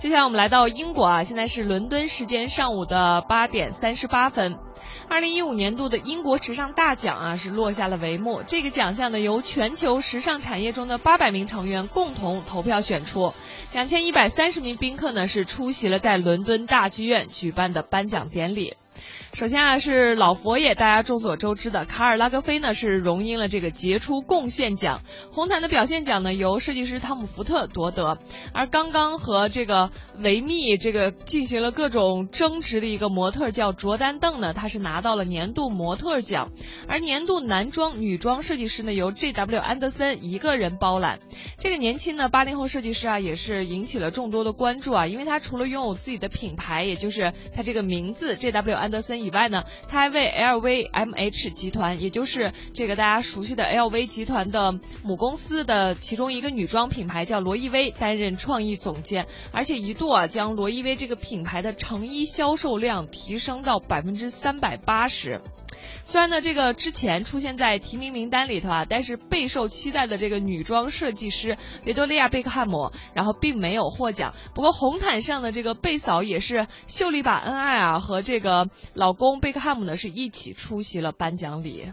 接下来我们来到英国啊，现在是伦敦时间上午的八点三十八分。二零一五年度的英国时尚大奖啊是落下了帷幕。这个奖项呢由全球时尚产业中的八百名成员共同投票选出，两千一百三十名宾客呢是出席了在伦敦大剧院举办的颁奖典礼。首先啊，是老佛爷，大家众所周知的卡尔拉格菲呢是荣膺了这个杰出贡献奖。红毯的表现奖呢由设计师汤姆福特夺得。而刚刚和这个维密这个进行了各种争执的一个模特叫卓丹邓呢，他是拿到了年度模特奖。而年度男装、女装设计师呢由 J.W. 安德森一个人包揽。这个年轻的八零后设计师啊也是引起了众多的关注啊，因为他除了拥有自己的品牌，也就是他这个名字 J.W. 安德森。以外呢，他还为 LVMH 集团，也就是这个大家熟悉的 LV 集团的母公司的其中一个女装品牌叫罗意威担任创意总监，而且一度啊将罗意威这个品牌的成衣销售量提升到百分之三百八十。虽然呢，这个之前出现在提名名单里头啊，但是备受期待的这个女装设计师维多利亚贝克汉姆，然后并没有获奖。不过红毯上的这个贝嫂也是秀了一把恩爱啊，和这个老公贝克汉姆呢是一起出席了颁奖礼。